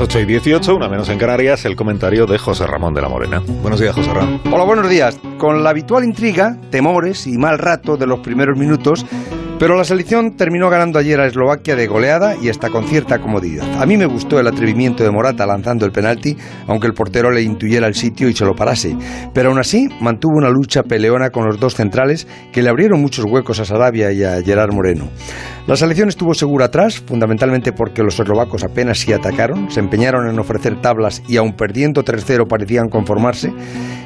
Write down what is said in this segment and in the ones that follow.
8 y 18, una menos en Canarias, el comentario de José Ramón de la Morena. Buenos días, José Ramón. Hola, buenos días. Con la habitual intriga, temores y mal rato de los primeros minutos, pero la selección terminó ganando ayer a Eslovaquia de goleada y hasta con cierta comodidad. A mí me gustó el atrevimiento de Morata lanzando el penalti, aunque el portero le intuyera el sitio y se lo parase. Pero aún así mantuvo una lucha peleona con los dos centrales que le abrieron muchos huecos a Sarabia y a Gerard Moreno. La selección estuvo segura atrás, fundamentalmente porque los eslovacos apenas sí atacaron, se empeñaron en ofrecer tablas y aun perdiendo 3-0 parecían conformarse.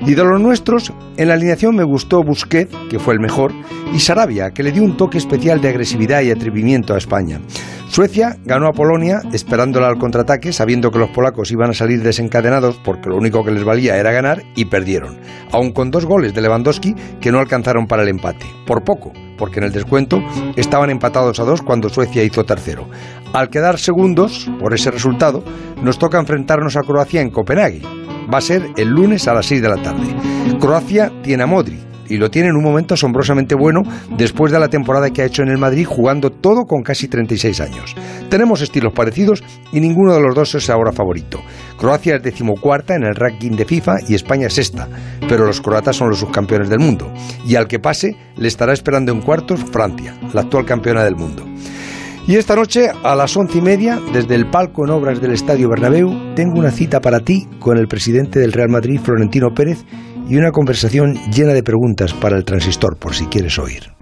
Y de los nuestros, en la alineación me gustó Busquets, que fue el mejor, y Sarabia, que le dio un toque especial de agresividad y atrevimiento a España. Suecia ganó a Polonia esperándola al contraataque, sabiendo que los polacos iban a salir desencadenados porque lo único que les valía era ganar y perdieron, aun con dos goles de Lewandowski que no alcanzaron para el empate, por poco, porque en el descuento estaban empatados a dos cuando Suecia hizo tercero. Al quedar segundos por ese resultado, nos toca enfrentarnos a Croacia en Copenhague. Va a ser el lunes a las 6 de la tarde. Croacia tiene a Modri, y lo tiene en un momento asombrosamente bueno después de la temporada que ha hecho en el Madrid jugando todo con casi 36 años. Tenemos estilos parecidos y ninguno de los dos es ahora favorito. Croacia es decimocuarta en el ranking de FIFA y España es sexta, pero los croatas son los subcampeones del mundo y al que pase le estará esperando en cuartos Francia, la actual campeona del mundo. Y esta noche, a las once y media, desde el palco en obras del Estadio Bernabéu, tengo una cita para ti con el presidente del Real Madrid, Florentino Pérez, y una conversación llena de preguntas para el transistor, por si quieres oír.